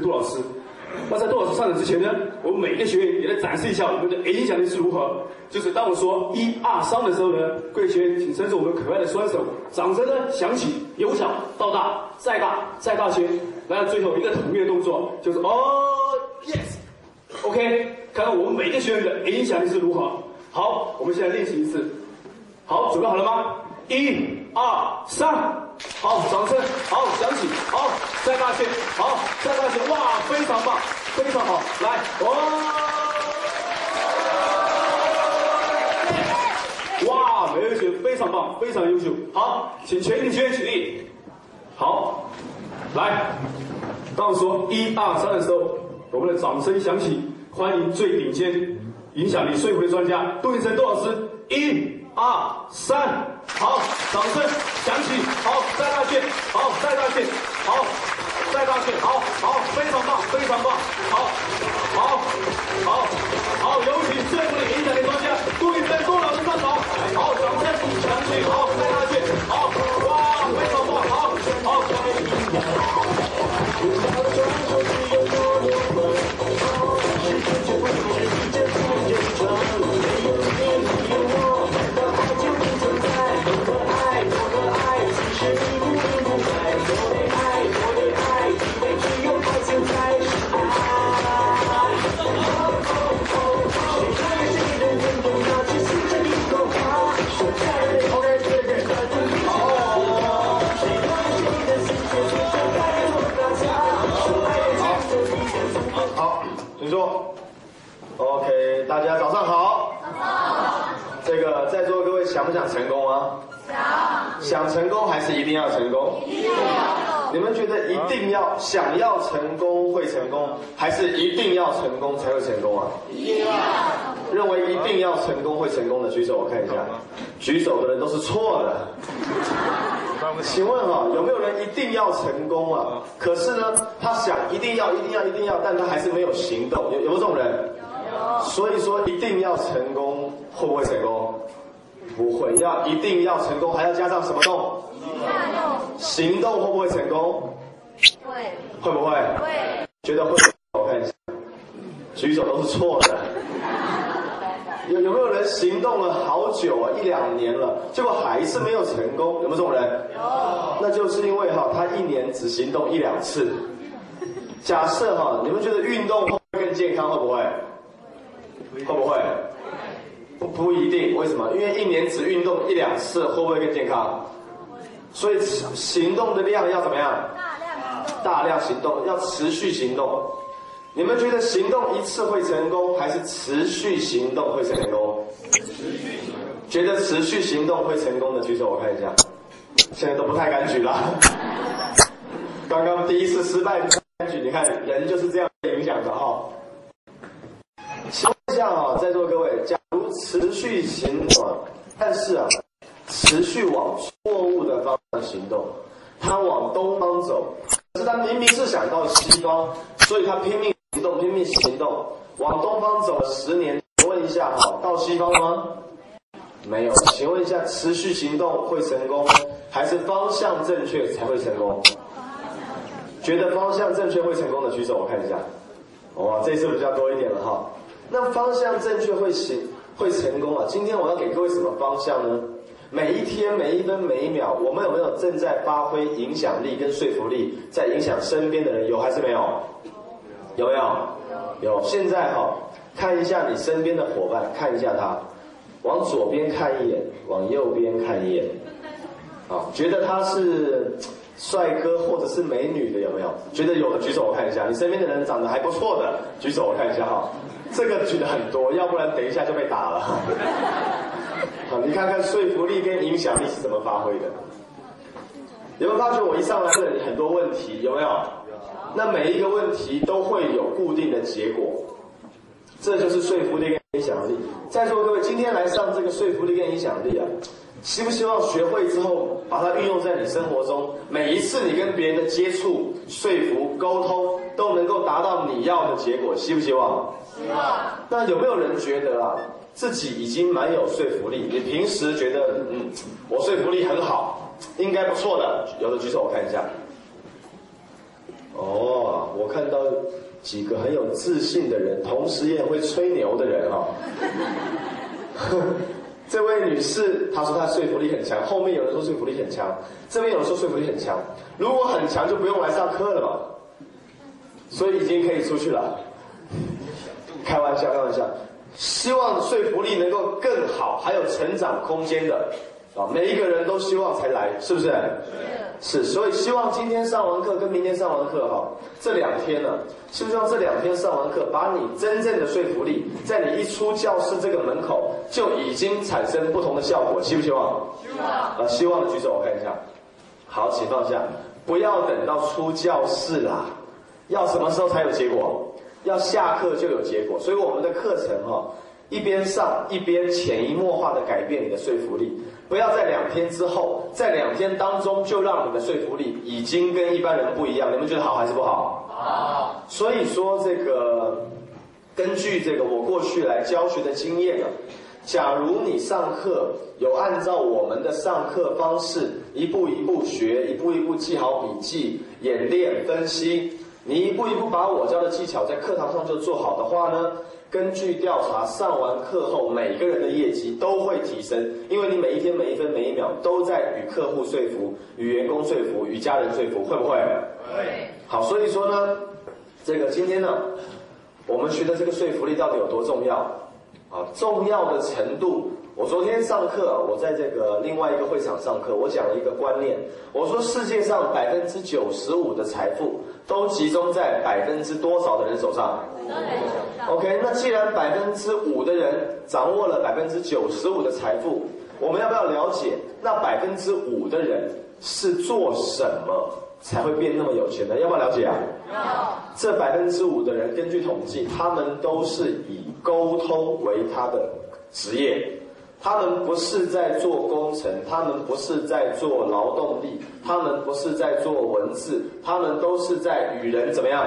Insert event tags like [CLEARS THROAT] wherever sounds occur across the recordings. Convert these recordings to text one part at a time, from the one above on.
杜生杜老师。那在杜老师上场之前呢，我们每一个学员也来展示一下我们的影响力是如何。就是当我说一二三的时候呢，各位学员请伸出我们可爱的双手，掌声呢响起，由小到大，再大再大些，来到最后一个统一的动作，就是哦，yes，OK，看看我们每一个学员的影响力是如何。好，我们现在练习一次。好，准备好了吗？一、二、三，好，掌声，好，响起，好，再大些，好，再大些，哇，非常棒，非常好，来，哇，哇，每位学非常棒，非常优秀，好，请全体学员起立，好，来，当我说一二三的时候，我们的掌声响起，欢迎最顶尖影响力说服的专家杜云生杜老师，一。二三，好，掌声响起，好，再大些，好，再大些，好，再大些，好好，非常棒，非常棒，好，好，好，好，大家早上好。早上这个在座各位想不想成功啊？想。想成功还是一定要成功？一定要。你们觉得一定要想要成功会成功，还是一定要成功才会成功啊？一定要。认为一定要成功会成功的举手，我看一下。举手的人都是错的。请问哈，有没有人一定要成功啊？可是呢，他想一定要、一定要、一定要，但他还是没有行动，有有没有这种人？所以说一定要成功，会不会成功？不会。要一定要成功，还要加上什么动？行动会不会成功？会。会不会？会。觉得会？我看一下，举手都是错的。有有没有人行动了好久啊，一两年了，结果还是没有成功？有没有这种人？有。那就是因为哈，他一年只行动一两次。假设哈，你们觉得运动会更健康，会不会？会不会？不不一定，为什么？因为一年只运动一两次，会不会更健康？所以行动的量要怎么样？大量行动。大量行动，要持续行动。你们觉得行动一次会成功，还是持续行动会成功？持续。觉得持续行动会成功的举手，我看一下。现在都不太敢举了。刚刚第一次失败敢举，你看人就是这样影响的哈。下啊，在座各位，假如持续行动，但是啊，持续往错误的方向行动，他往东方走，可是他明明是想到西方，所以他拼命行动，拼命行动，往东方走了十年。问一下哈，到西方吗？没有。请问一下，持续行动会成功，还是方向正确才会成功？觉得方向正确会成功的举手，我看一下。哇，这次比较多一点了哈。那方向正确会行会成功啊？今天我要给各位什么方向呢？每一天每一分每一秒，我们有没有正在发挥影响力跟说服力，在影响身边的人？有还是没有？有没有？有。现在哈，看一下你身边的伙伴，看一下他，往左边看一眼，往右边看一眼，啊，觉得他是帅哥或者是美女的有没有？觉得有的举手我看一下，你身边的人长得还不错的，举手我看一下哈。这个举的很多，要不然等一下就被打了。好，你看看说服力跟影响力是怎么发挥的？有没有发觉我一上来问很多问题？有没有？那每一个问题都会有固定的结果，这就是说服力跟影响力。在座各位，今天来上这个说服力跟影响力啊，希不希望学会之后把它运用在你生活中？每一次你跟别人的接触、说服、沟通，都能够达到你要的结果，希不希望？希望。那有没有人觉得啊，自己已经蛮有说服力？你平时觉得，嗯，我说服力很好，应该不错的，有的举手我看一下。哦，我看到几个很有自信的人，同时也会吹牛的人哈、[LAUGHS] 这位女士她说她说服力很强，后面有人说说服力很强，这边有人说说服力很强。如果很强就不用来上课了嘛，所以已经可以出去了。开玩笑，开玩笑。希望说服力能够更好，还有成长空间的啊，每一个人都希望才来，是不是？是，所以希望今天上完课跟明天上完课哈，这两天呢，是不是希望这两天上完课，把你真正的说服力，在你一出教室这个门口就已经产生不同的效果，希不希望？希望。啊，希望的举手我看一下。好，请放下，不要等到出教室啦，要什么时候才有结果？要下课就有结果。所以我们的课程哈、一边上一边潜移默化的改变你的说服力，不要在两天之后，在两天当中就让你的说服力已经跟一般人不一样。你们觉得好还是不好？好。所以说这个，根据这个我过去来教学的经验啊，假如你上课有按照我们的上课方式一步一步学，一步一步记好笔记、演练、分析，你一步一步把我教的技巧在课堂上就做好的话呢，根据调查，上完课后每个人的业绩都会提升，因为你每一天每一分每一秒都在与客户说服、与员工说服、与家人说服，会不会？会。好，所以说呢，这个今天呢，我们学的这个说服力到底有多重要？啊，重要的程度。我昨天上课，我在这个另外一个会场上课，我讲了一个观念，我说世界上百分之九十五的财富都集中在百分之多少的人手上。？OK，那既然百分之五的人掌握了百分之九十五的财富，我们要不要了解那百分之五的人是做什么才会变那么有钱的？要不要了解啊？要。这百分之五的人，根据统计，他们都是以沟通为他的职业，他们不是在做工程，他们不是在做劳动力，他们不是在做文字，他们都是在与人怎么样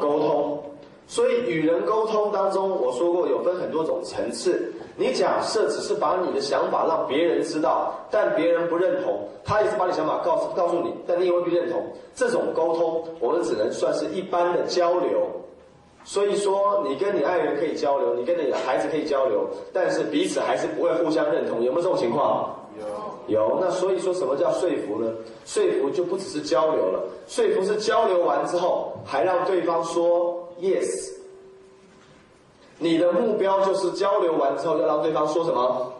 沟通。所以与人沟通当中，我说过有分很多种层次。你假设只是把你的想法让别人知道，但别人不认同，他也是把你想法告诉告诉你，但你也未必认同。这种沟通，我们只能算是一般的交流。所以说，你跟你爱人可以交流，你跟你的孩子可以交流，但是彼此还是不会互相认同。有没有这种情况？有。有。那所以说什么叫说服呢？说服就不只是交流了，说服是交流完之后，还让对方说 yes。你的目标就是交流完之后要让对方说什么？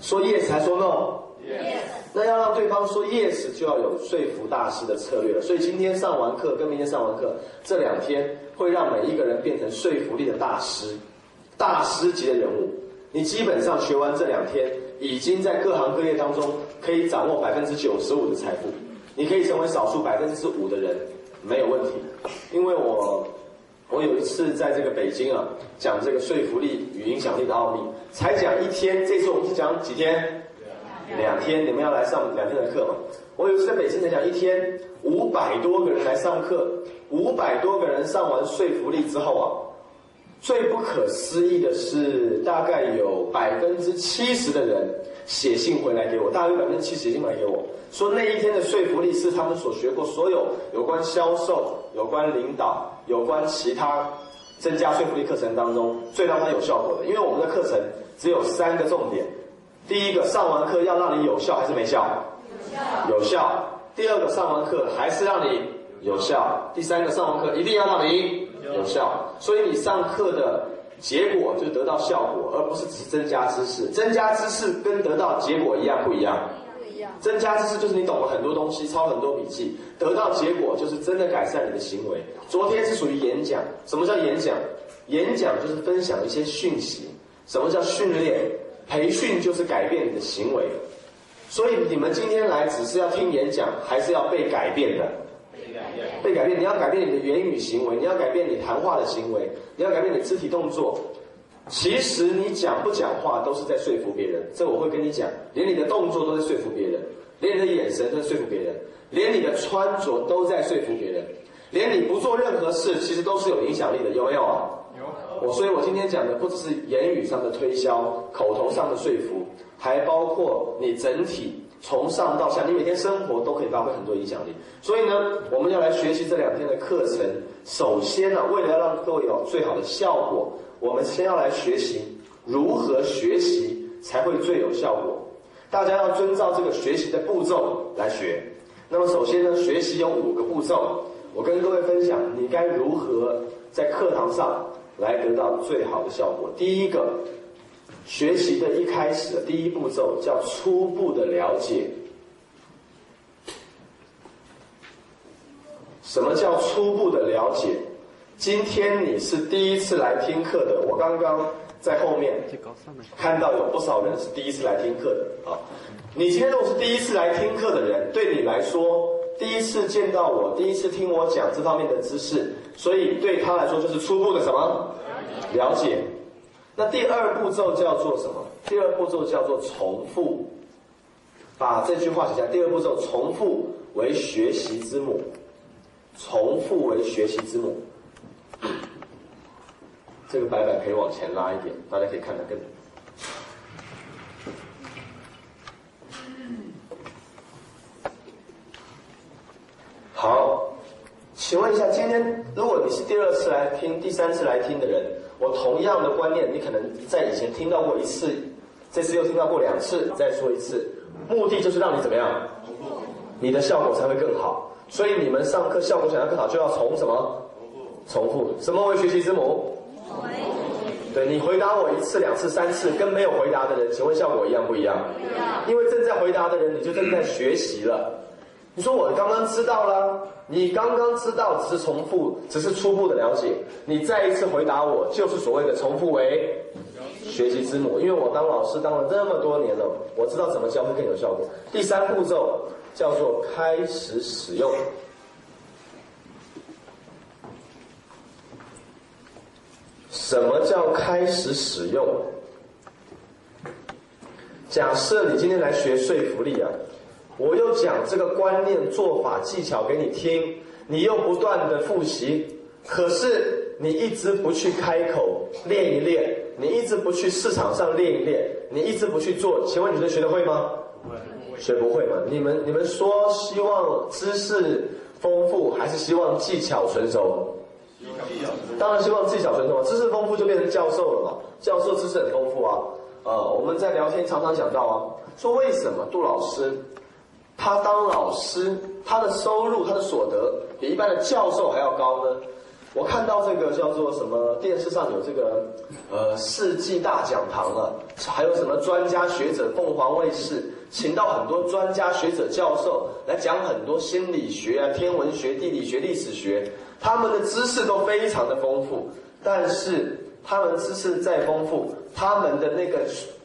说 yes 还说 no？Yes。那要让对方说 yes，就要有说服大师的策略了。所以今天上完课跟明天上完课这两天，会让每一个人变成说服力的大师，大师级的人物。你基本上学完这两天，已经在各行各业当中可以掌握百分之九十五的财富，你可以成为少数百分之五的人，没有问题。因为我我有一次在这个北京啊，讲这个说服力与影响力的奥秘，才讲一天，这次我们是讲几天？两天，你们要来上两天的课嘛？我有一次在北京才讲一天，五百多个人来上课，五百多个人上完说服力之后啊，最不可思议的是，大概有百分之七十的人写信回来给我，大概有百分之七十写信回来给我，说那一天的说服力是他们所学过所有有关销售、有关领导、有关其他增加说服力课程当中最让他有效果的。因为我们的课程只有三个重点。第一个，上完课要让你有效还是没效？有效。第二个，上完课还是让你有效。第三个，上完课一定要让你有效。所以你上课的结果就得到效果，而不是只是增加知识。增加知识跟得到结果一样不一样？增加知识就是你懂了很多东西，抄很多笔记，得到结果就是真的改善你的行为。昨天是属于演讲，什么叫演讲？演讲就是分享一些讯息。什么叫训练？培训就是改变你的行为。所以你们今天来只是要听演讲，还是要被改变的？被改变，你要改变你的言语行为，你要改变你谈话的行为，你要改变你肢体动作。其实你讲不讲话都是在说服别人，这我会跟你讲，连你的动作都在说服别人，连你的眼神都在说服别人，连你的穿着都在说服别人，连你不做任何事，其实都是有影响力的，有没有？我所以，我今天讲的不只是言语上的推销、口头上的说服，还包括你整体从上到下，你每天生活都可以发挥很多影响力。所以呢，我们要来学习这两天的课程。首先呢，为了要让各位有最好的效果。我们先要来学习如何学习才会最有效果。大家要遵照这个学习的步骤来学。那么首先呢，学习有五个步骤，我跟各位分享，你该如何在课堂上来得到最好的效果。第一个，学习的一开始的第一步骤叫初步的了解。什么叫初步的了解？今天你是第一次来听课的，我刚刚在后面看到有不少人是第一次来听课的啊。你今天如果是第一次来听课的人，对你来说，第一次见到我，第一次听我讲这方面的知识，所以对他来说就是初步的什么了解。那第二步骤叫做什么？第二步骤叫做重复。把这句话写下。第二步骤，重复为学习之母。重复为学习之母。这个白板可以往前拉一点，大家可以看得更。好，请问一下，今天如果你是第二次来听、第三次来听的人，我同样的观念，你可能在以前听到过一次，这次又听到过两次，再说一次，目的就是让你怎么样？你的效果才会更好。所以你们上课效果想要更好，就要从什么？重复。什么为学习之母？对你回答我一次、两次、三次，跟没有回答的人，请问效果一样不一样？一样。因为正在回答的人，你就正在学习了。你说我刚刚知道了，你刚刚知道只是重复，只是初步的了解。你再一次回答我，就是所谓的重复为学习之母。因为我当老师当了这么多年了，我知道怎么教会更有效果。第三步骤叫做开始使用。什么叫开始使用？假设你今天来学说服力啊，我又讲这个观念、做法、技巧给你听，你又不断的复习，可是你一直不去开口练一练，你一直不去市场上练一练，你一直不去做，请问你能学得会吗？学不会吗？你们你们说希望知识丰富，还是希望技巧纯熟？当然希望技巧纯熟嘛，知识丰富就变成教授了嘛。教授知识很丰富啊，呃，我们在聊天常常讲到啊，说为什么杜老师他当老师，他的收入、他的所得比一般的教授还要高呢？我看到这个叫做什么电视上有这个呃世纪大讲堂了，还有什么专家学者，凤凰卫视请到很多专家学者、教授来讲很多心理学啊、天文学、地理学、历史学。他们的知识都非常的丰富，但是他们知识再丰富，他们的那个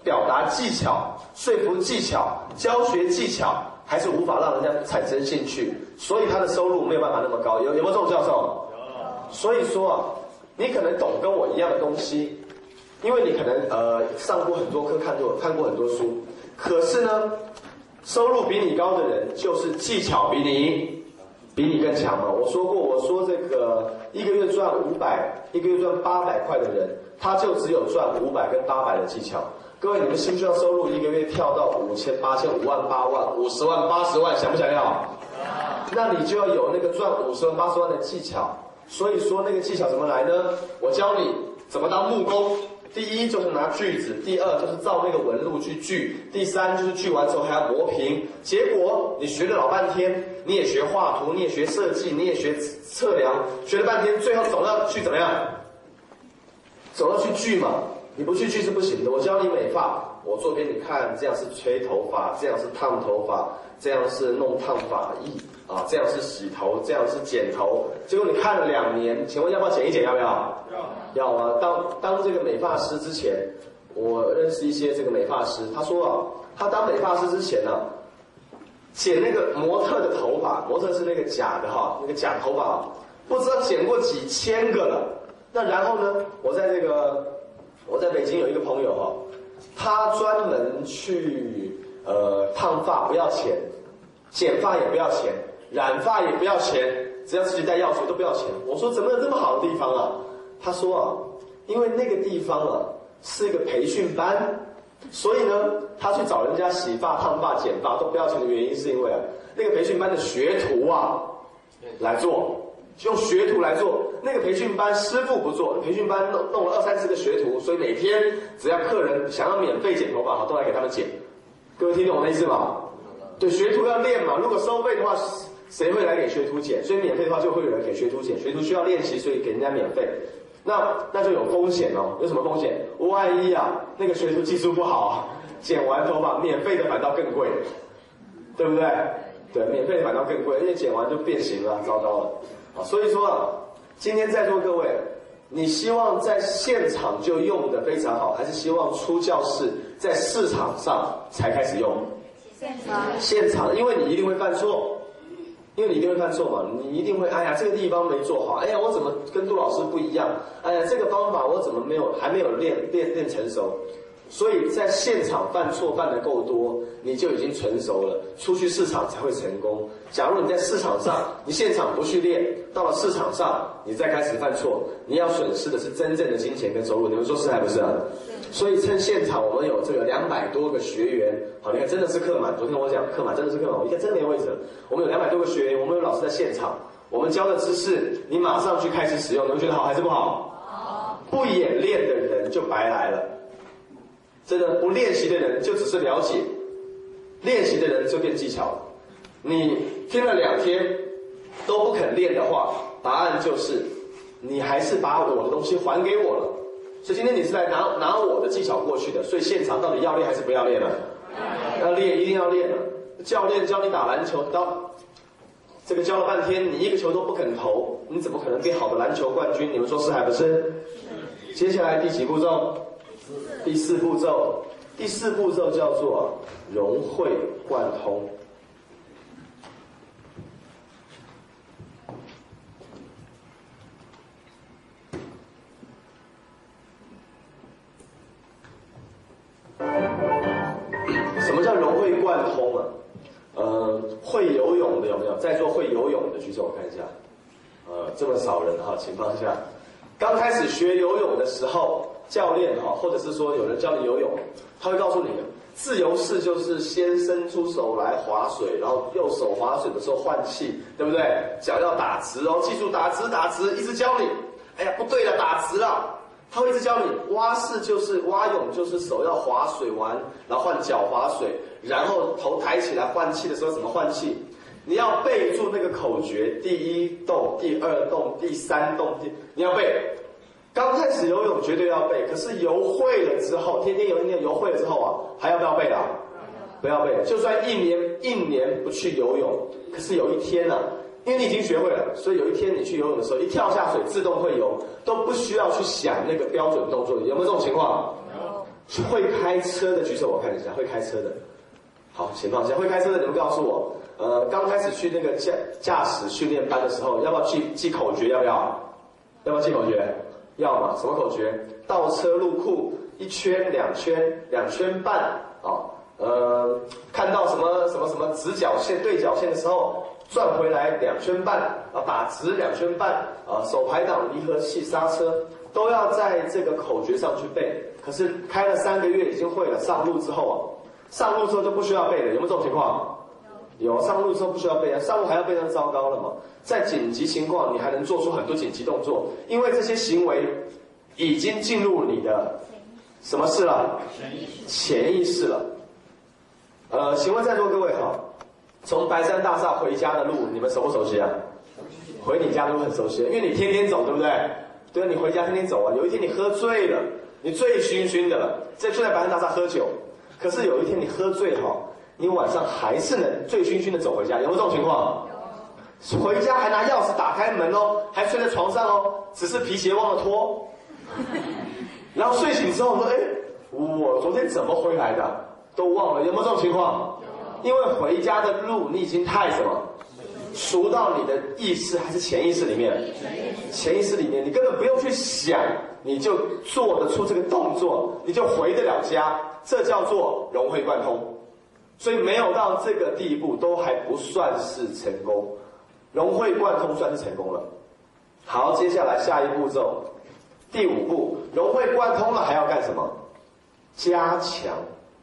表达技巧、说服技巧、教学技巧，还是无法让人家产生兴趣，所以他的收入没有办法那么高。有有没有这种教授？有。所以说啊，你可能懂跟我一样的东西，因为你可能呃上过很多课，看过看过很多书，可是呢，收入比你高的人，就是技巧比你。比你更强嘛？我说过，我说这个一个月赚五百，一个月赚八百块的人，他就只有赚五百跟八百的技巧。各位，你们需不需要收入一个月跳到五千、八千、五万、八万、五十万、八十万？想不想要？那你就要有那个赚五十万、八十万的技巧。所以说，那个技巧怎么来呢？我教你怎么当木工。第一就是拿锯子，第二就是照那个纹路去锯，第三就是锯完之后还要磨平。结果你学了老半天，你也学画图，你也学设计，你也学测量，学了半天，最后走到去怎么样？走到去锯嘛。你不去去是不行的。我教你美发，我做给你看，这样是吹头发，这样是烫头发，这样是弄烫发艺啊，这样是洗头，这样是剪头。结果你看了两年，请问要不要剪一剪？要不要？要啊！当当这个美发师之前，我认识一些这个美发师，他说啊，他当美发师之前呢，剪那个模特的头发，模特是那个假的哈，那个假头发，不知道剪过几千个了。那然后呢，我在这个我在北京有一个朋友哈，他专门去呃烫发不要钱，剪发也不要钱，染发也不要钱，只要自己带药水都不要钱。我说怎么有这么好的地方啊？他说啊，因为那个地方啊是一个培训班，所以呢，他去找人家洗发、烫发、剪发都不要钱的原因，是因为啊那个培训班的学徒啊来做。用学徒来做，那个培训班师傅不做，培训班弄弄了二三十个学徒，所以每天只要客人想要免费剪头发，哈，都来给他们剪。各位听懂我的意思吗？对，学徒要练嘛，如果收费的话，谁会来给学徒剪？所以免费的话就会有人给学徒剪，学徒需要练习，所以给人家免费。那那就有风险哦，有什么风险？万一啊，那个学徒技术不好，剪完头发免费的反倒更贵，对不对？对，免费的反倒更贵，因为剪完就变形了，糟糕了。啊，所以说啊，今天在座各位，你希望在现场就用的非常好，还是希望出教室在市场上才开始用？现场。现场，因为你一定会犯错，因为你一定会犯错嘛，你一定会，哎呀，这个地方没做好，哎呀，我怎么跟杜老师不一样？哎呀，这个方法我怎么没有还没有练练练成熟？所以在现场犯错犯的够多，你就已经成熟了，出去市场才会成功。假如你在市场上，你现场不去练，到了市场上，你再开始犯错，你要损失的是真正的金钱跟收入。你们说是还不是啊？所以趁现场，我们有这个两百多个学员，好，你看真的是客满。昨天我讲客满，真的是客满，我一看真没位置。我们有两百多个学员，我们有老师在现场，我们教的知识，你马上去开始使用，你们觉得好还是不好？好。不演练的人就白来了。真的不练习的人就只是了解，练习的人就变技巧。你听了两天都不肯练的话，答案就是你还是把我的东西还给我了。所以今天你是来拿拿我的技巧过去的，所以现场到底要练还是不要练呢？要练，一定要练。教练教你打篮球，到这个教了半天，你一个球都不肯投，你怎么可能变好的篮球冠军？你们说是还不是？接下来第几步骤？第四步骤，第四步骤叫做融会贯通。什么叫融会贯通啊？呃，会游泳的有没有？在座会游泳的举手，我看一下。呃，这么少人哈，情况下，刚开始学游泳的时候。教练哈，或者是说有人教你游泳，他会告诉你，自由式就是先伸出手来划水，然后右手划水的时候换气，对不对？脚要打直哦，记住打直打直，一直教你。哎呀，不对了，打直了。他会一直教你。蛙式就是蛙泳，就是手要划水完，然后换脚划水，然后头抬起来换气的时候怎么换气？你要背住那个口诀，第一动，第二动，第三动，第你要背。刚开始游泳绝对要背，可是游会了之后，天天游，天天游会了之后啊，还要不要背啊？不要背。就算一年一年不去游泳，可是有一天呢，因为你已经学会了，所以有一天你去游泳的时候，一跳下水自动会游，都不需要去想那个标准动作。有没有这种情况？有。会开车的举手，我看一下。会开车的，好，请放下会开车的，你们告诉我，呃，刚开始去那个驾驾驶训练班的时候，要不要记记口诀？要不要？要不要记口诀？要嘛？什么口诀？倒车入库，一圈、两圈、两圈半啊。呃，看到什么什么什么直角线、对角线的时候，转回来两圈半啊，打直两圈半啊。手排档、离合器、刹车都要在这个口诀上去背。可是开了三个月已经会了，上路之后啊，上路之后就不需要背了。有没有这种情况？有上路之后不需要背啊，上路还要背，那糟糕了嘛。在紧急情况，你还能做出很多紧急动作，因为这些行为已经进入你的什么事了？潜意识了。呃，请问在座各位哈，从白山大厦回家的路，你们熟不熟悉啊？回你家都很熟悉，因为你天天走，对不对？对啊，你回家天天走啊。有一天你喝醉了，你醉醺醺的了，在就在白山大厦喝酒，可是有一天你喝醉哈。你晚上还是能醉醺醺的走回家，有没有这种情况？回家还拿钥匙打开门哦，还睡在床上哦，只是皮鞋忘了脱。然后睡醒之后说：“哎，我昨天怎么回来的？都忘了，有没有这种情况？因为回家的路你已经太什么，熟到你的意识还是潜意识里面？潜意识里面，你根本不用去想你就做得出这个动作，你就回得了家，这叫做融会贯通。所以没有到这个地步，都还不算是成功。融会贯通算是成功了。好，接下来下一步骤，第五步，融会贯通了还要干什么？加强，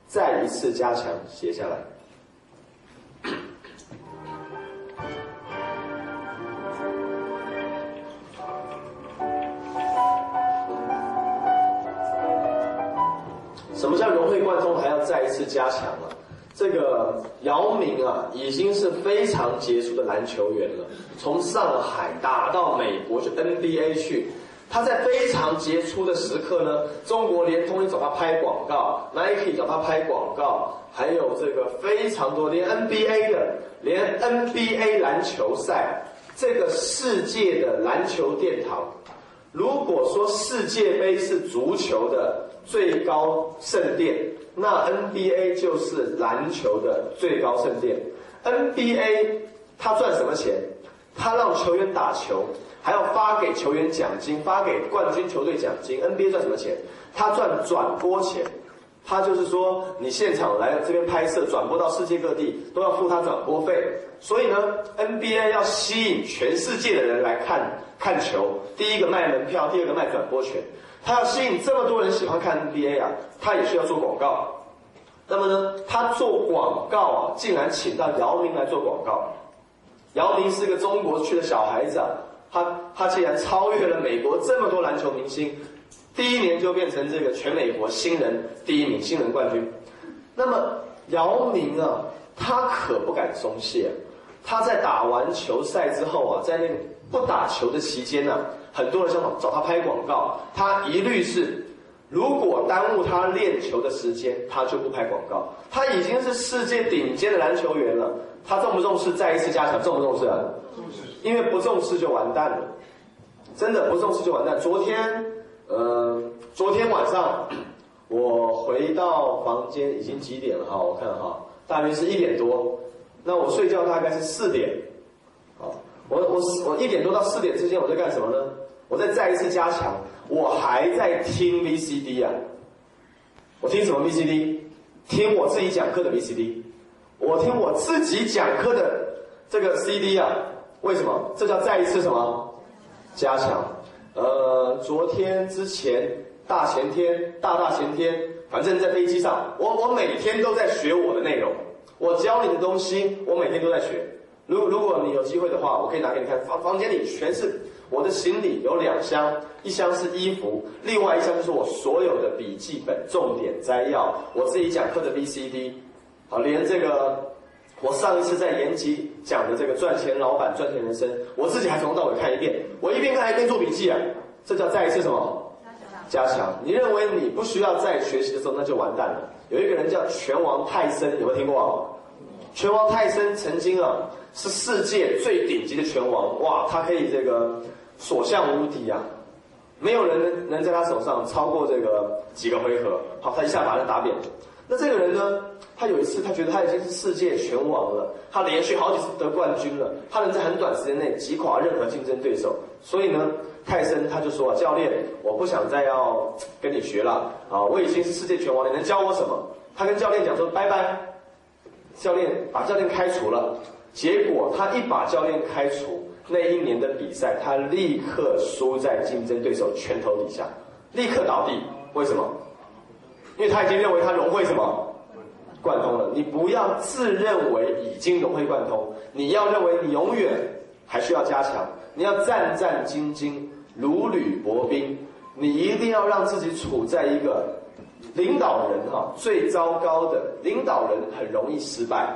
再一次加强，写下来。什么叫融会贯通？还要再一次加强。这个姚明啊，已经是非常杰出的篮球员了。从上海打到美国去 NBA 去，他在非常杰出的时刻呢，中国联通也找他拍广告，Nike 找他拍广告，还有这个非常多，连 NBA 的，连 NBA 篮球赛，这个世界的篮球殿堂。如果说世界杯是足球的最高圣殿。那 NBA 就是篮球的最高圣殿。NBA 他赚什么钱？他让球员打球，还要发给球员奖金，发给冠军球队奖金。NBA 赚什么钱？他赚转播钱。他就是说，你现场来这边拍摄，转播到世界各地，都要付他转播费。所以呢，NBA 要吸引全世界的人来看看球。第一个卖门票，第二个卖转播权。他要吸引这么多人喜欢看 NBA 啊，他也需要做广告。那么呢，他做广告啊，竟然请到姚明来做广告。姚明是个中国区的小孩子啊，他他竟然超越了美国这么多篮球明星，第一年就变成这个全美国新人第一名，新人冠军。那么姚明啊，他可不敢松懈。他在打完球赛之后啊，在那个不打球的期间呢。很多人想找他拍广告，他一律是，如果耽误他练球的时间，他就不拍广告。他已经是世界顶尖的篮球员了，他重不重视？再一次加强，重不重视？重视。因为不重视就完蛋了，真的不重视就完蛋。昨天，呃，昨天晚上我回到房间已经几点了哈？我看哈，大约是一点多。那我睡觉大概是四点，好，我我我一点多到四点之间我在干什么呢？我再再一次加强，我还在听 VCD 啊！我听什么 VCD？听我自己讲课的 VCD，我听我自己讲课的这个 CD 啊！为什么？这叫再一次什么？加强。呃，昨天之前、大前天、大大前天，反正在飞机上，我我每天都在学我的内容，我教你的东西，我每天都在学。如如果你有机会的话，我可以拿给你看，房房间里全是。我的行李有两箱，一箱是衣服，另外一箱就是我所有的笔记本、重点摘要，我自己讲课的 VCD，好，连这个我上一次在延吉讲的这个赚钱老板赚钱人生，我自己还从头到尾看一遍，我一边看一边做笔记啊，这叫再一次什么？加强。你认为你不需要再学习的时候，那就完蛋了。有一个人叫拳王泰森，有没有听过？拳王泰森曾经啊是世界最顶级的拳王，哇，他可以这个。所向无敌啊！没有人能在他手上超过这个几个回合。好，他一下把人打扁。那这个人呢？他有一次，他觉得他已经是世界拳王了，他连续好几次得冠军了，他能在很短时间内击垮任何竞争对手。所以呢，泰森他就说：“教练，我不想再要跟你学了啊！我已经是世界拳王，你能教我什么？”他跟教练讲说：“拜拜。”教练把教练开除了。结果他一把教练开除。那一年的比赛，他立刻输在竞争对手拳头底下，立刻倒地。为什么？因为他已经认为他融会什么贯通了。你不要自认为已经融会贯通，你要认为你永远还需要加强。你要战战兢兢，如履薄冰。你一定要让自己处在一个领导人哈最糟糕的领导人很容易失败。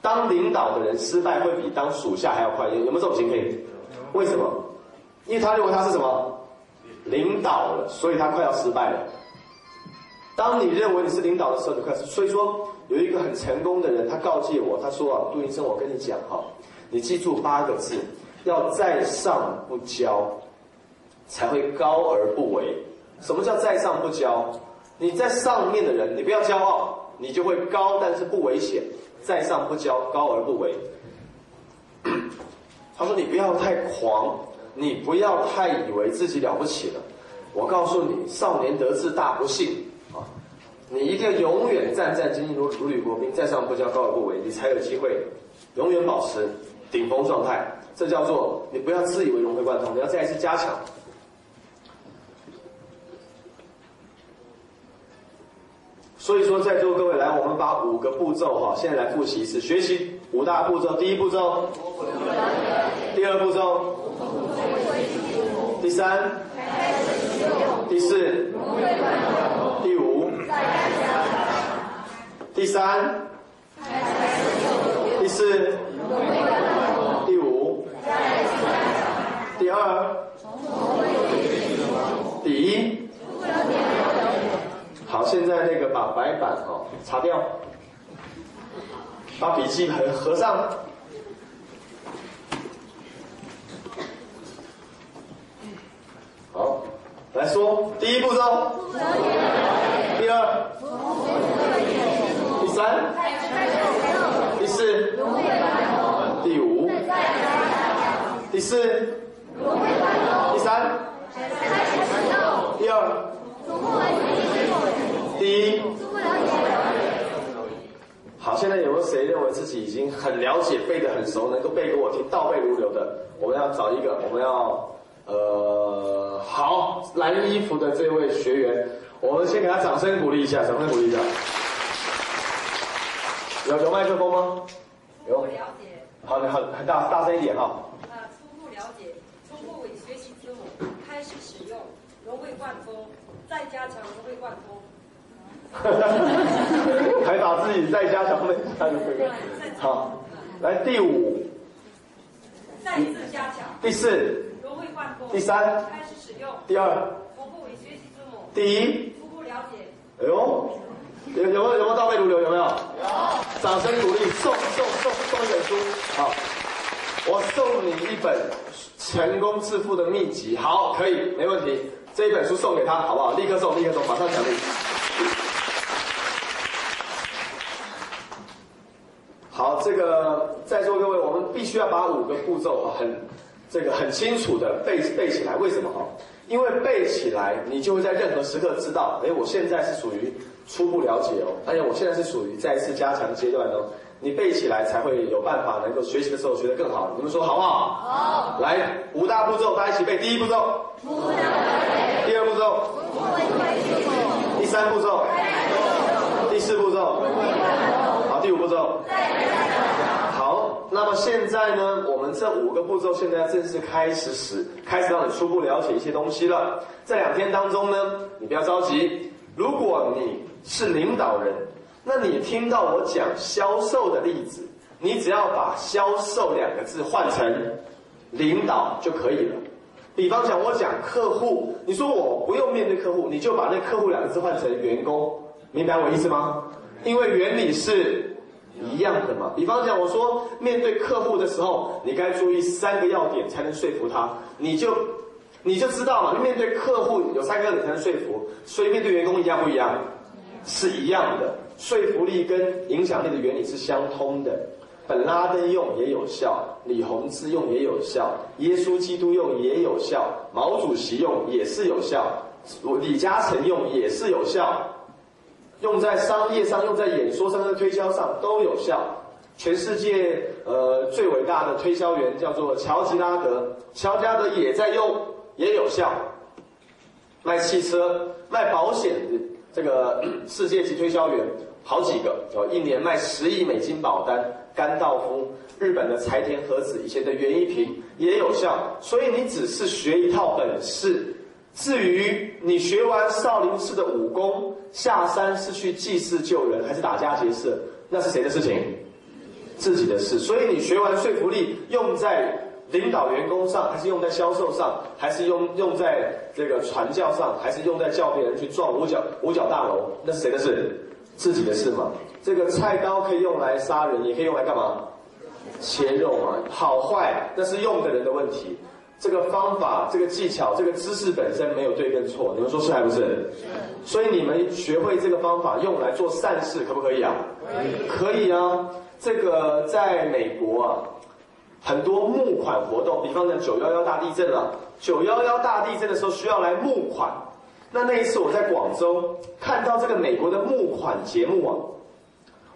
当领导的人失败会比当属下还要快，有有没有这种情形？为什么？因为他认为他是什么领导了，所以他快要失败了。当你认为你是领导的时候，你开始。所以说，有一个很成功的人，他告诫我，他说啊，杜医生，我跟你讲哈，你记住八个字，要在上不骄，才会高而不为。什么叫在上不骄？你在上面的人，你不要骄傲，你就会高，但是不危险。在上不骄，高而不为。[COUGHS] 他说：“你不要太狂，你不要太以为自己了不起了。我告诉你，少年得志大不幸啊！你一定要永远战战兢兢如如履薄冰，在上不骄高而不为，你才有机会永远保持顶峰状态。这叫做你不要自以为融会贯通，你要再一次加强。所以说，在座各位来，我们把五个步骤哈，现在来复习一次，学习五大步骤。第一步骤，第二步骤，第三，第四，第五，第三，第四，第五，第二，第一。好，现在那个把白板哦擦掉，把笔记本合上。好，来说第一步骤，第二，第三，第四，第五，第四，第三，第二。第一，好，现在有没有谁认为自己已经很了解、背得很熟，能够背给我听，倒背如流的？我们要找一个，我们要呃，好，蓝衣服的这位学员，我们先给他掌声鼓励一下，掌声鼓励一下。有有麦克风吗？有。了解。好，你很很大大声一点哈。呃，初步了解，初步学习之后，开始使用，融会贯通。再加强融会贯通，[LAUGHS] 还把自己再加强没加就可以。好，来第五，再次加强。第四，融会贯通。第三，开始使用。第二，初步为学习之母。第一，初步了解。哎呦，有有没有有没有倒背如流？有没有？有。掌声鼓励，送送送送一本书，好，我送你一本成功致富的秘籍。好，可以，没问题。这一本书送给他，好不好？立刻送，立刻送，马上奖励。好，这个在座各位，我们必须要把五个步骤很这个很清楚的背背起来。为什么哈？因为背起来，你就会在任何时刻知道，哎，我现在是属于初步了解哦，而且我现在是属于再次加强阶段哦。你背起来才会有办法能够学习的时候学得更好。你们说好不好？好。来，五大步骤，大家一起背。第一步骤。第二步骤。第三步骤。第四步骤。好，第五步骤。那么现在呢？我们这五个步骤现在正式开始使，开始让你初步了解一些东西了。这两天当中呢，你不要着急。如果你是领导人。那你听到我讲销售的例子，你只要把销售两个字换成领导就可以了。比方讲，我讲客户，你说我不用面对客户，你就把那客户两个字换成员工，明白我意思吗？因为原理是一样的嘛。比方讲，我说面对客户的时候，你该注意三个要点才能说服他，你就你就知道嘛。面对客户有三个要点才能说服，所以面对员工一样不一样？是一样的。说服力跟影响力的原理是相通的，本拉登用也有效，李洪志用也有效，耶稣基督用也有效，毛主席用也是有效，李嘉诚用也是有效，用在商业上、用在演说上、在推销上都有效。全世界呃最伟大的推销员叫做乔吉拉德，乔吉拉德也在用，也有效。卖汽车、卖保险的这个 [CLEARS THROAT] 世界级推销员。好几个哦，一年卖十亿美金保单，甘道夫，日本的柴田和子，以前的袁一平也有效。所以你只是学一套本事，至于你学完少林寺的武功，下山是去祭祀救人，还是打家劫舍，那是谁的事情？自己的事。所以你学完说服力，用在领导员工上，还是用在销售上，还是用用在这个传教上，还是用在教别人去撞五角五角大楼，那是谁的事？自己的事嘛，这个菜刀可以用来杀人，也可以用来干嘛？切肉嘛，好坏那是用的人的问题。这个方法、这个技巧、这个知识本身没有对跟错，你们说是还不是？是。所以你们学会这个方法用来做善事，可不可以啊？可以。可以啊。这个在美国啊，很多募款活动，比方讲九幺幺大地震了，九幺幺大地震的时候需要来募款。那那一次我在广州看到这个美国的募款节目啊，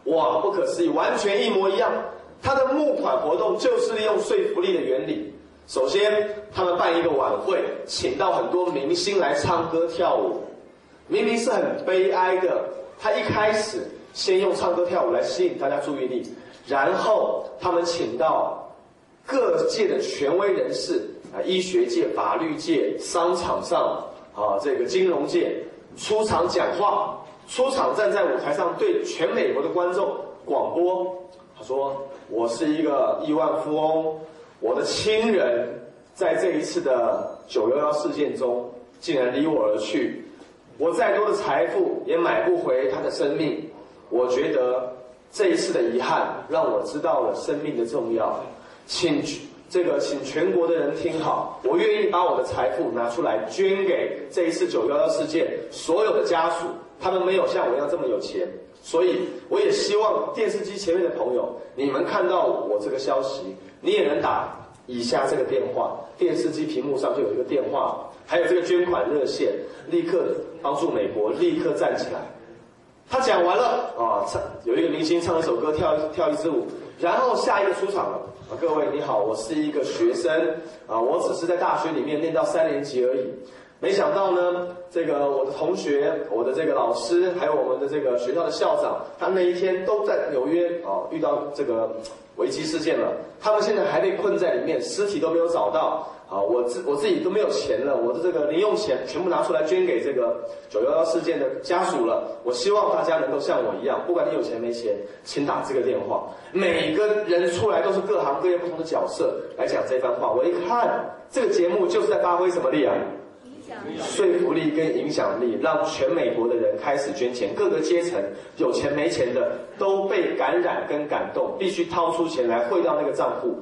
哇，不可思议，完全一模一样。他的募款活动就是利用说服力的原理。首先，他们办一个晚会，请到很多明星来唱歌跳舞，明明是很悲哀的。他一开始先用唱歌跳舞来吸引大家注意力，然后他们请到各界的权威人士啊，医学界、法律界、商场上啊，这个金融界出场讲话，出场站在舞台上对全美国的观众广播。他说：“我是一个亿万富翁。”我的亲人在这一次的九幺幺事件中竟然离我而去，我再多的财富也买不回他的生命。我觉得这一次的遗憾让我知道了生命的重要。请这个请全国的人听好，我愿意把我的财富拿出来捐给这一次九幺幺事件所有的家属。他们没有像我一样这么有钱，所以我也希望电视机前面的朋友，你们看到我这个消息。你也能打以下这个电话，电视机屏幕上就有一个电话，还有这个捐款热线，立刻帮助美国，立刻站起来。他讲完了啊，唱有一个明星唱一首歌，跳跳一支舞，然后下一个出场了啊，各位你好，我是一个学生啊，我只是在大学里面念到三年级而已，没想到呢，这个我的同学、我的这个老师，还有我们的这个学校的校长，他那一天都在纽约啊，遇到这个。危机事件了，他们现在还被困在里面，尸体都没有找到。啊，我自我自己都没有钱了，我的这个零用钱全部拿出来捐给这个九幺幺事件的家属了。我希望大家能够像我一样，不管你有钱没钱，请打这个电话。每个人出来都是各行各业不同的角色来讲这番话。我一看这个节目就是在发挥什么力啊？说服力跟影响力，让全美国的人开始捐钱，各个阶层有钱没钱的都被感染跟感动，必须掏出钱来汇到那个账户。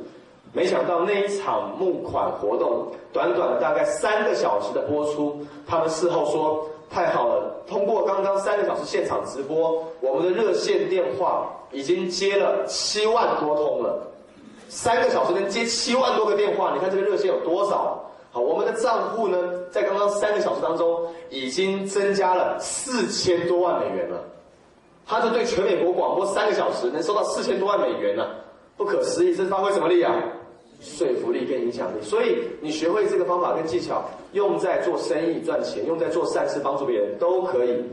没想到那一场募款活动，短短的大概三个小时的播出，他们事后说太好了，通过刚刚三个小时现场直播，我们的热线电话已经接了七万多通了。三个小时能接七万多个电话，你看这个热线有多少？好，我们的账户呢，在刚刚三个小时当中，已经增加了四千多万美元了。他就对全美国广播三个小时，能收到四千多万美元呢，不可思议！这是发挥什么力啊？说服力跟影响力。所以你学会这个方法跟技巧，用在做生意赚钱，用在做善事帮助别人都可以。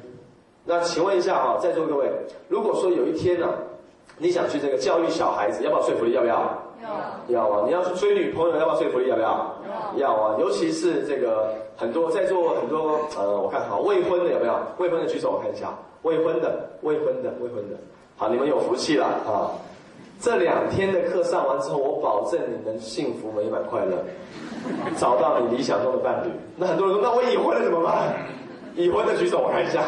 那请问一下哈，在座各位，如果说有一天呢，你想去这个教育小孩子，要不要说服力？要不要？要啊！你要去追女朋友，要不要说服力？要不要？要啊！尤其是这个很多在座很多呃，我看好未婚的有没有？未婚的举手，我看一下。未婚的，未婚的，未婚的。好，你们有福气了啊！这两天的课上完之后，我保证你们幸福美满快乐，找到你理想中的伴侣。那很多人说，那我已婚了怎么办？已婚的举手，我看一下。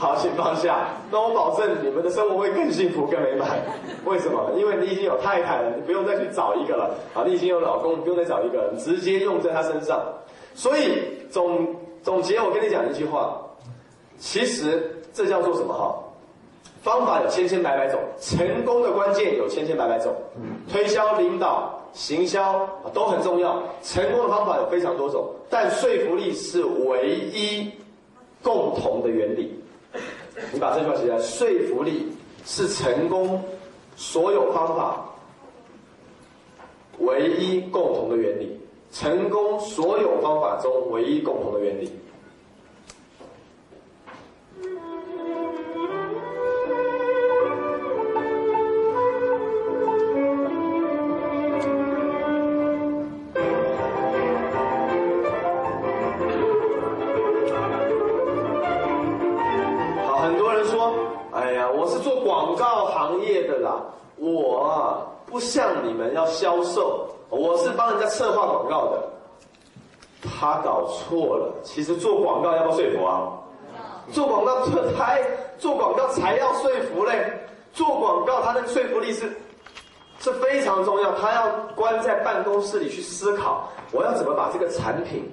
好，请放下。那我保证你们的生活会更幸福、更美满。[LAUGHS] 为什么？因为你已经有太太了，你不用再去找一个了。啊，你已经有老公，你不用再找一个，你直接用在他身上。所以总总结，我跟你讲一句话，其实这叫做什么？哈，方法有千千百百种，成功的关键有千千百百种。推销、领导、行销都很重要，成功的方法有非常多种，但说服力是唯一共同的原理。你把这句话写下来，说服力是成功所有方法唯一共同的原理，成功所有方法中唯一共同的原理。他搞错了，其实做广告要不要说服啊？做广告才做广告才要说服嘞。做广告他的说服力是是非常重要，他要关在办公室里去思考，我要怎么把这个产品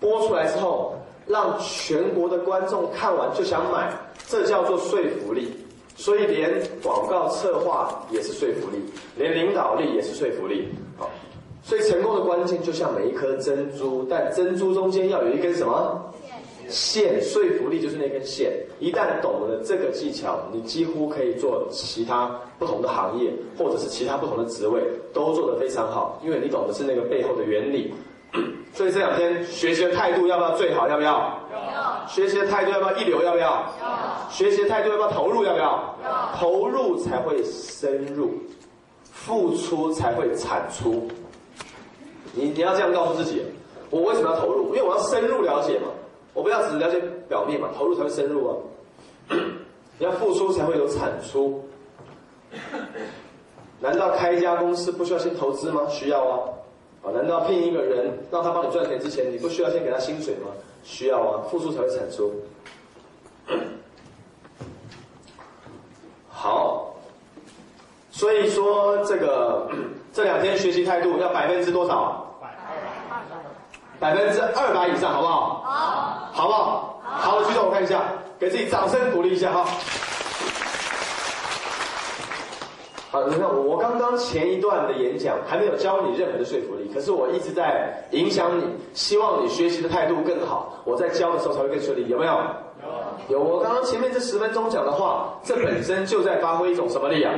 播出来之后，让全国的观众看完就想买，这叫做说服力。所以连广告策划也是说服力，连领导力也是说服力。好，所以成功的关键就像每一颗珍珠，但珍珠中间要有一根什么？线，说服力就是那根线。一旦懂了这个技巧，你几乎可以做其他不同的行业，或者是其他不同的职位，都做得非常好，因为你懂的是那个背后的原理。[CLEARS THROAT] 所以这两天学习的态度要不要最好？要不要？要。学习的态度要不要一流？要不要？要。学习的态度要不要投入？要不要？要。投入才会深入，付出才会产出。你你要这样告诉自己，我为什么要投入？因为我要深入了解嘛。我不要只了解表面嘛，投入才会深入啊。[COUGHS] 你要付出才会有产出。难道开一家公司不需要先投资吗？需要啊。啊，难道聘一个人让他帮你赚钱之前，你不需要先给他薪水吗？需要啊，付出才会产出。[COUGHS] 好，所以说这个 [CLEARS THROAT] 这两天学习态度要百分之多少？百分之二百以上，好不好？好。好不好？好的，举手我看一下，给自己掌声鼓励一下哈。好，你看我刚刚前一段的演讲还没有教你任何的说服力，可是我一直在影响你，希望你学习的态度更好，我在教的时候才会更顺利，有没有？有。有，我刚刚前面这十分钟讲的话，这本身就在发挥一种什么力啊？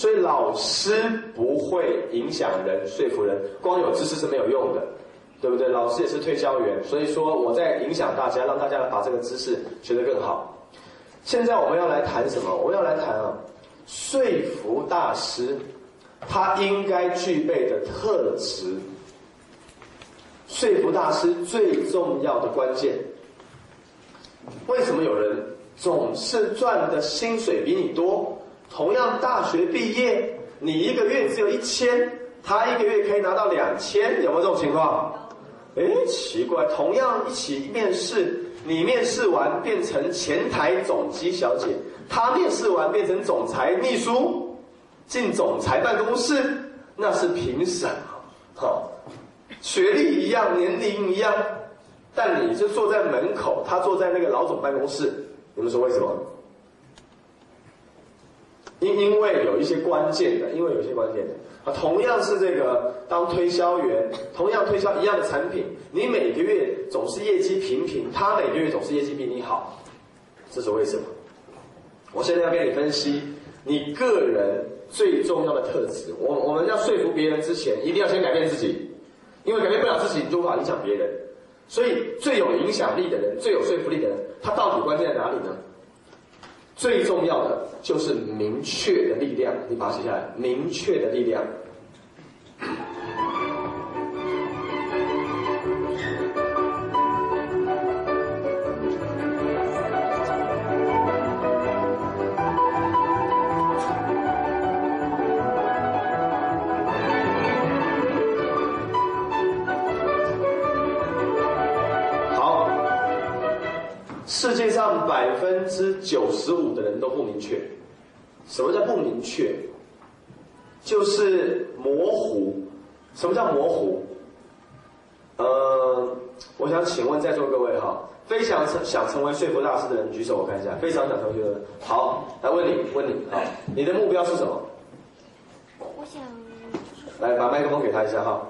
所以老师不会影响人、说服人，光有知识是没有用的。对不对？老师也是推销员，所以说我在影响大家，让大家把这个知识学得更好。现在我们要来谈什么？我们要来谈啊，说服大师他应该具备的特质。说服大师最重要的关键，为什么有人总是赚的薪水比你多？同样大学毕业，你一个月只有一千，他一个月可以拿到两千，有没有这种情况？哎，奇怪，同样一起面试，你面试完变成前台总机小姐，他面试完变成总裁秘书，进总裁办公室，那是凭什么？好，学历一样，年龄一样，但你是坐在门口，他坐在那个老总办公室，你们说为什么？因因为有一些关键的，因为有些关键的。啊，同样是这个当推销员，同样推销一样的产品，你每个月总是业绩平平，他每个月总是业绩比你好，这是为什么？我现在要跟你分析你个人最重要的特质。我我们要说服别人之前，一定要先改变自己，因为改变不了自己，你就无法影响别人。所以最有影响力的人，最有说服力的人，他到底关键在哪里呢？最重要的就是明确的力量，你把它写下来。明确的力量。好世界上百分之九十五不明确。什么叫不明确？就是模糊。什么叫模糊？呃，我想请问在座各位哈，非常想成为说服大师的人举手，我看一下。非常想成为的，好，来问你，问你，好，你的目标是什么？我想。来，把麦克风给他一下哈。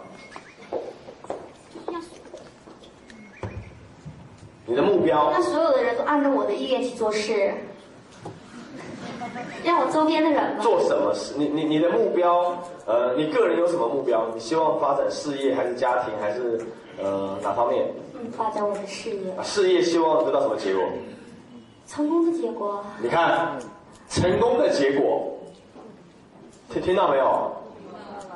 你的目标？让所有的人都按照我的意愿去做事，让我周边的人做什么事？你你你的目标？呃，你个人有什么目标？你希望发展事业，还是家庭，还是呃哪方面？嗯，发展我的事业。事业希望得到什么结果？成功的结果。你看，成功的结果，听听到没有？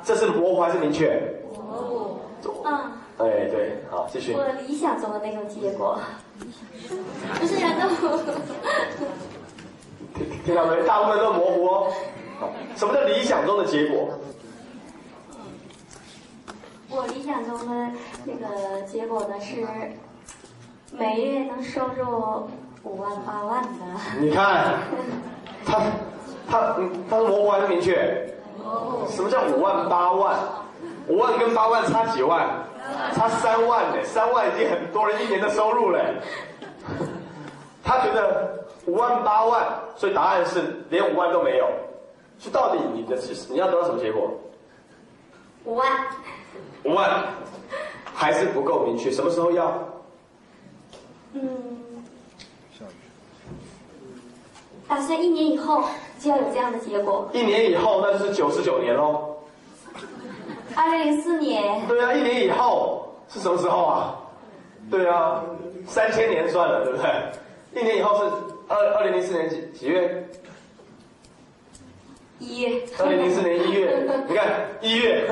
这是模糊还是明确？模糊。嗯。哎，对，好，继续。我理想中的那种结果。不是呀，[LAUGHS] 都听到没？大部分都模糊哦。什么叫理想中的结果？我理想中的那个结果呢是，每月能收入五万八万的。你看，[LAUGHS] 他他他是模糊还是明确？什么叫五万八万？五万跟八万差几万？差三万呢，三万已经很多人一年的收入嘞。他觉得五万八万，所以答案是连五万都没有。所以到底你的是你要得到什么结果？五万，五万还是不够明确，什么时候要？嗯，打算一年以后就要有这样的结果。一年以后，那就是九十九年喽。二零零四年，对啊，一年以后是什么时候啊？对啊，三千年算了，对不对？一年以后是二二零零四年几几月？一月，二零零四年一月，[LAUGHS] 你看一月，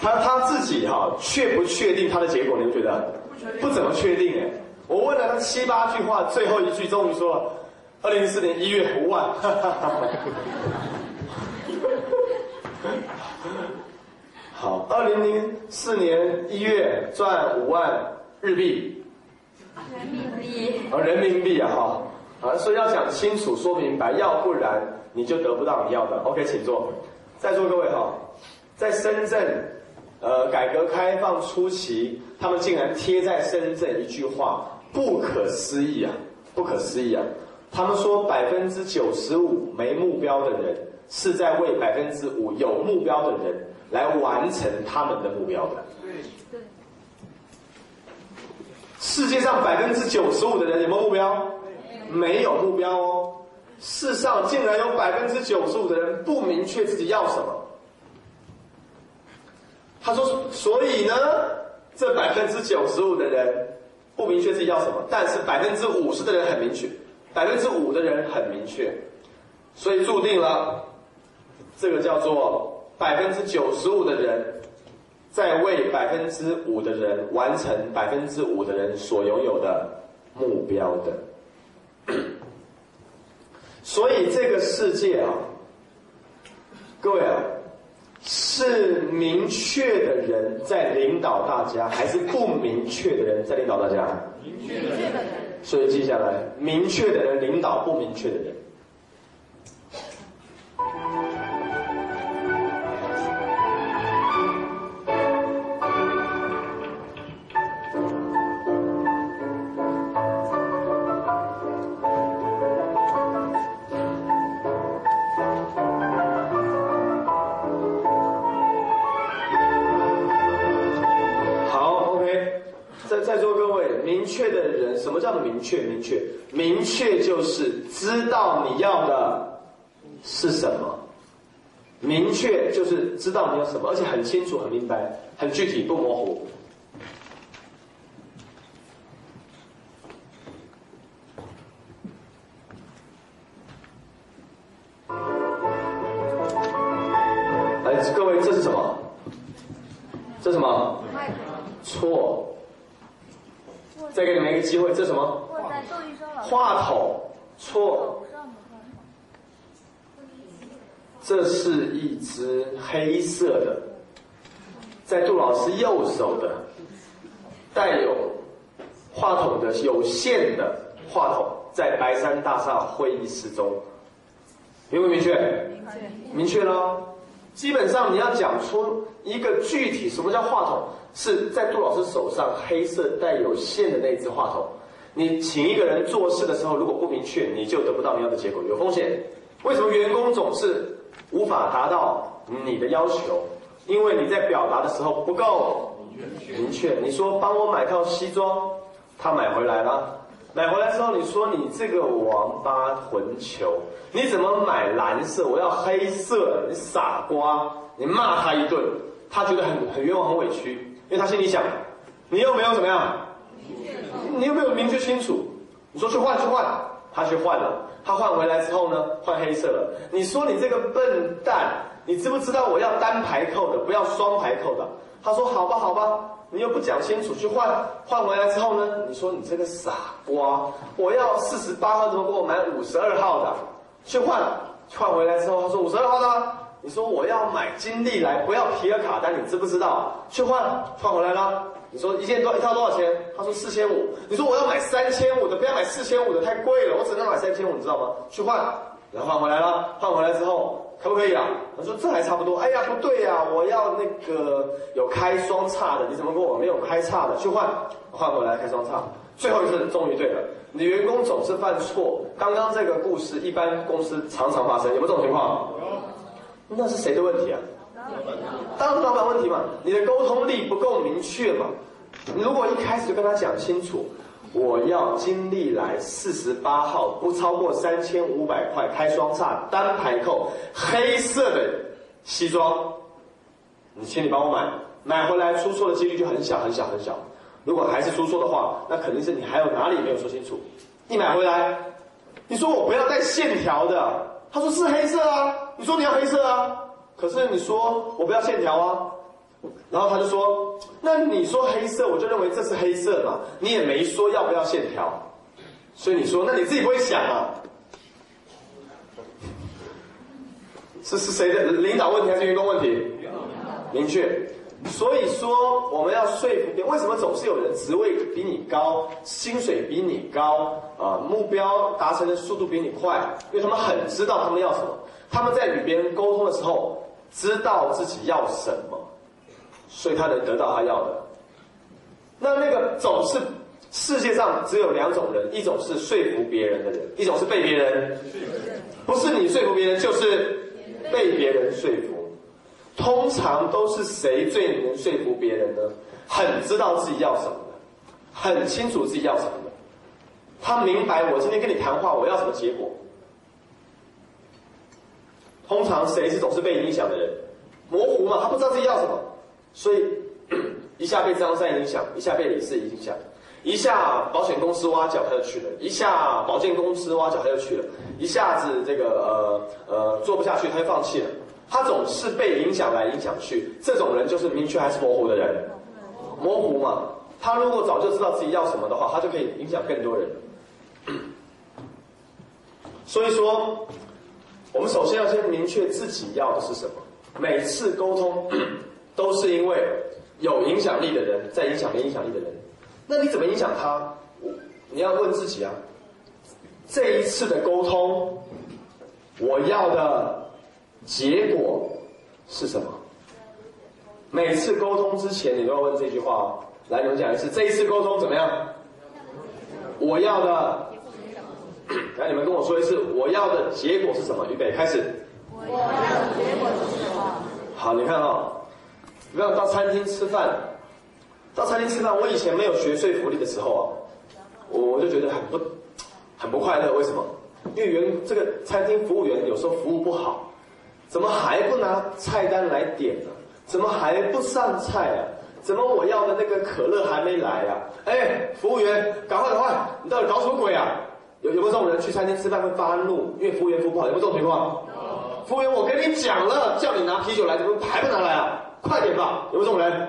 他他自己哈、确不确定他的结果？你们觉得？不怎么确定哎。我问了他七八句话，最后一句终于说了，二零零四年一月五万。[LAUGHS] 好，二零零四年一月赚五万日币，人民币，啊，人民币啊，哈，啊，所以要讲清楚、说明白，要不然你就得不到你要的。OK，请坐。在座各位哈，在深圳，呃，改革开放初期，他们竟然贴在深圳一句话，不可思议啊，不可思议啊！他们说百分之九十五没目标的人，是在为百分之五有目标的人来完成他们的目标的。世界上百分之九十五的人有没有目标？没有目标哦。世上竟然有百分之九十五的人不明确自己要什么。他说，所以呢，这百分之九十五的人不明确自己要什么，但是百分之五十的人很明确，百分之五的人很明确，所以注定了，这个叫做百分之九十五的人在为百分之五的人完成百分之五的人所拥有的目标的。[COUGHS] 所以这个世界啊，各位啊，是明确的人在领导大家，还是不明确的人在领导大家？明确的人。所以记下来，明确的人领导不明确的人。你要的是什么。明确就是知道你要什么，而且很清楚、很明白、很具体，不模糊。来，各位，这是什么？这是什么？错。再给你们一个机会，这是什么？话筒。错。手上的话，这是一只黑色的，在杜老师右手的，带有话筒的有线的话筒，在白山大厦会议室中，明不明确？明确了。基本上你要讲出一个具体什么叫话筒，是在杜老师手上黑色带有线的那只话筒。你请一个人做事的时候，如果不明确，你就得不到你要的结果，有风险。为什么员工总是无法达到你的要求？因为你在表达的时候不够明确。你说帮我买套西装，他买回来了，买回来之后你说你这个王八混球，你怎么买蓝色？我要黑色，你傻瓜！你骂他一顿，他觉得很很冤枉很委屈，因为他心里想，你又没有怎么样，你又没有明确清楚。你说去换去换，他去换了。他换回来之后呢，换黑色了。你说你这个笨蛋，你知不知道我要单排扣的，不要双排扣的？他说好吧好吧，你又不讲清楚，去换。换回来之后呢，你说你这个傻瓜，我要四十八号，怎么给我买五十二号的？去换，换回来之后他说五十二号的。你说我要买金利来，不要皮尔卡丹，你知不知道？去换，换回来了。你说一件多一套多少钱？他说四千五。你说我要买三千五的，不要买四千五的，太贵了，我只能买三千五，你知道吗？去换，然后换回来了，换回来之后可不可以啊？他说这还差不多。哎呀，不对呀、我要那个有开双叉的，你怎么跟我没有开叉的？去换，换回来开双叉。最后一次终于对了，你员工总是犯错。刚刚这个故事，一般公司常常发生，有没有这种情况？那是谁的问题啊？当然是老板问题嘛，你的沟通力不够明确嘛。你如果一开始就跟他讲清楚，我要金利来四十八号，不超过三千五百块，开双叉，单排扣，黑色的西装，你请你帮我买，买回来出错的几率就很小很小很小。如果还是出错的话，那肯定是你还有哪里没有说清楚。一买回来，你说我不要带线条的，他说是黑色啊，你说你要黑色啊，可是你说我不要线条啊，然后他就说，那你说黑色，我就认为这是黑色嘛，你也没说要不要线条，所以你说，那你自己不会想啊？是是谁的领导问题还是员工问题？明确。所以说，我们要说服别人。为什么总是有人职位比你高，薪水比你高，啊、目标达成的速度比你快？因为他们很知道他们要什么，他们在与别人沟通的时候，知道自己要什么，所以他能得到他要的。那那个总是世界上只有两种人，一种是说服别人的人，一种是被别人，不是你说服别人，就是被别人说服。通常都是谁最能说服别人呢？很知道自己要什么的，很清楚自己要什么的。他明白我今天跟你谈话，我要什么结果。通常谁是总是被影响的人？模糊嘛，他不知道自己要什么，所以 [CLEARS THROAT] 一下被张三影响，一下被李四影响，一下保险公司挖角他就去了，一下保健公司挖角他就去了，一下子这个呃呃做不下去他就放弃了。他总是被影响来影响去，这种人就是明确还是模糊的人，模糊嘛。他如果早就知道自己要什么的话，他就可以影响更多人。[CLEARS THROAT] 所以说，我们首先要先明确自己要的是什么。每次沟通 [CLEARS THROAT] 都是因为有影响力的人在影响没影响力的人，那你怎么影响他？你要问自己啊。这一次的沟通，我要的结果是什么？每次沟通之前，你都要问这句话哦。来，你们讲一次，这一次沟通怎么样？我要的，[CLEARS THROAT] 来，你们跟我说一次，我要的结果是什么？预备，开始。我要的结果是什么？好，你看哦，你看到餐厅吃饭，到餐厅吃饭，我以前没有学说服力的时候啊，我我就觉得很不很不快乐。为什么？因为员这个餐厅服务员有时候服务不好，怎么还不拿菜单来点呢？怎么还不上菜啊？怎么我要的那个可乐还没来啊？哎，服务员，赶快赶快，你到底搞什么鬼啊？有有没有这种人去餐厅吃饭会发怒，因为服务员服务不好？有没有这种情况？服务员，我跟你讲了，叫你拿啤酒来，怎么还不拿来啊？快点吧！有没有这种人？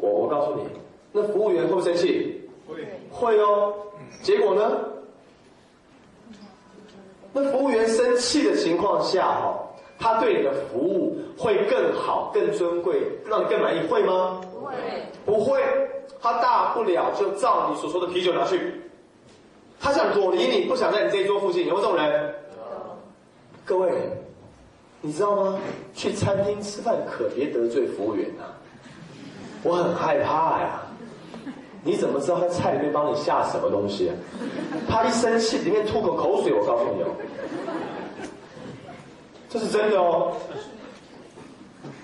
我我告诉你，那服务员会不会生气？会，会哦。结果呢？那服务员生气的情况下，哈，他对你的服务会更好、更尊贵，让你更满意，会吗？不会。不会，他大不了就照你所说的啤酒拿去。他想躲离你，不想在你这一桌附近，有没有这种人？各位，你知道吗？去餐厅吃饭可别得罪服务员呐、我很害怕呀。你怎么知道他菜里面帮你下什么东西？他一生气，里面吐口口水，我告诉你哦，这是真的哦。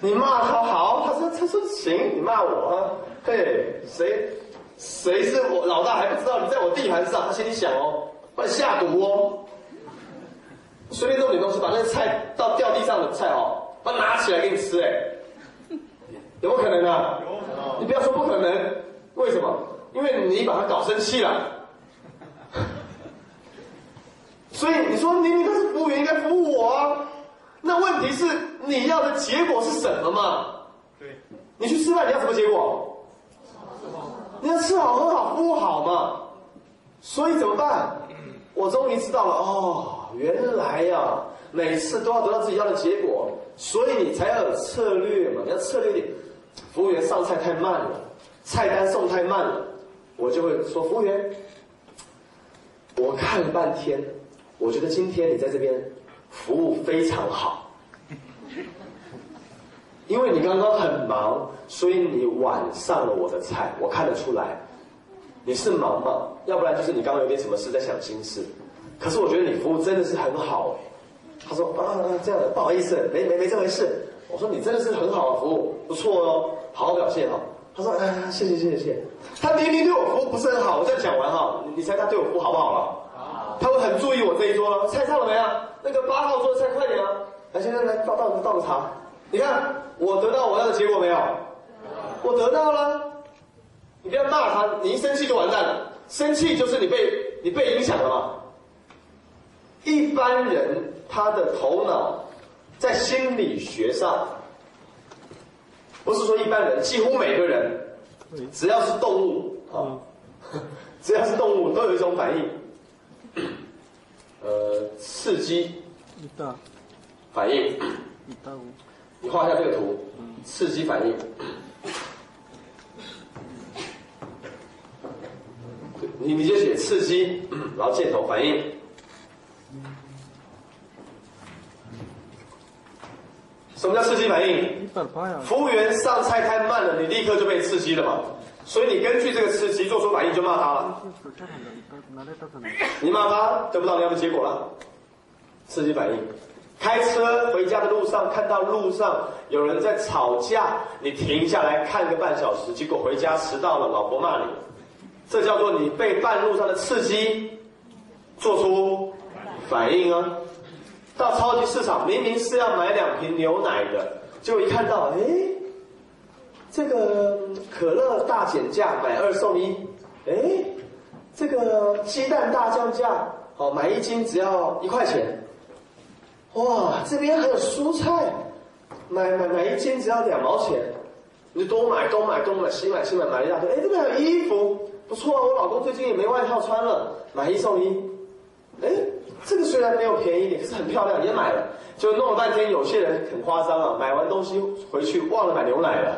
你骂他好，他说他说行，你骂我啊，嘿，谁谁是我老大还不知道？你在我地盘上，他心里想哦，把你下毒哦。随便弄点东西，把那个菜到掉地上的菜哦，把它拿起来给你吃，哎，有没有可能啊？你不要说不可能，为什么？因为你把他搞生气了。所以你说你你他是服务员，应该服务我啊。那问题是你要的结果是什么嘛？对，你去吃饭，你要什么结果？你要吃好喝好服务好嘛。所以怎么办？我终于知道了哦，原来呀、每次都要得到自己要的结果，所以你才要有策略嘛。你要策略点，服务员上菜太慢了，菜单送太慢了，我就会说服务员，我看了半天，我觉得今天你在这边服务非常好，因为你刚刚很忙，所以你晚上了我的菜，我看得出来，你是忙嘛？要不然就是你刚刚有点什么事在想心事。可是我觉得你服务真的是很好哎。他说啊这样的不好意思，没没没这回事。我说你真的是很好的服务，不错哦，好好表现哈。他说哎谢谢谢谢谢。他明明对我服务不是很好，我再讲完哈，你猜他对我服务好不好了？他会很注意我这一桌了。菜上了没啊？那个八号桌的菜快点啊！来先生来倒倒倒个茶。你看我得到我要的结果没有？我得到了。你不要骂他，你一生气就完蛋了。生气就是你被你被影响了嘛。一般人他的头脑在心理学上，不是说一般人，几乎每个人，只要是动物啊，[LAUGHS] 只要是动物都有一种反应，呃，刺激反应，你画一下这个图，刺激反应，你你就写刺激，然后箭头反应。什么叫刺激反应？服务员上菜太慢了，你立刻就被刺激了嘛。所以你根据这个刺激做出反应，就骂他了。你骂他得不到你要的结果了。刺激反应。开车回家的路上看到路上有人在吵架，你停下来看个半小时，结果回家迟到了，老婆骂你。这叫做你被半路上的刺激做出反应啊。到超级市场，明明是要买两瓶牛奶的，结果一看到，哎，这个可乐大减价，买二送一，哎，这个鸡蛋大降价，哦，买一斤只要一块钱，哇，这边还有蔬菜，买买买一斤只要两毛钱，你就多买多买多买，新买新买买一大堆，哎，这边还有衣服，不错啊，我老公最近也没外套穿了，买一送一，哎。这个虽然没有便宜点，可是很漂亮，也买了。就弄了半天，有些人很夸张啊，买完东西回去忘了买牛奶了，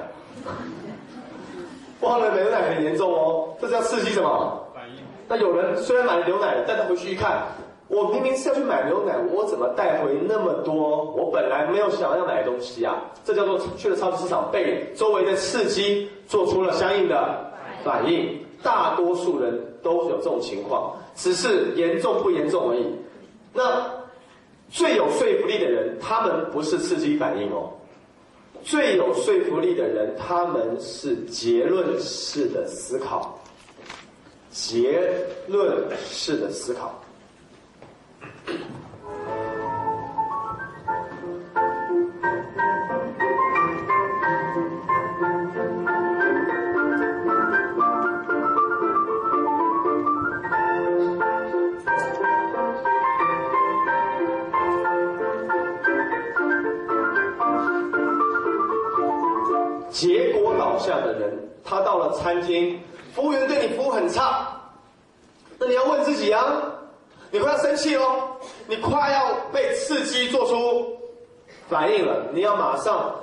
[LAUGHS] 忘了买牛奶很严重哦。这是要刺激什么？反应。那有人虽然买了牛奶，但他回去一看，我明明是要去买牛奶，我怎么带回那么多？我本来没有想要买东西啊。这叫做去了超级市场，被周围的刺激做出了相应的反应。大多数人都有这种情况，只是严重不严重而已。那最有说服力的人，他们不是刺激反应哦。最有说服力的人，他们是结论式的思考，结论式的思考。结果倒下的人他到了餐厅，服务员对你服务很差，那你要问自己啊，你快要生气喽，你快要被刺激做出反应了，你要马上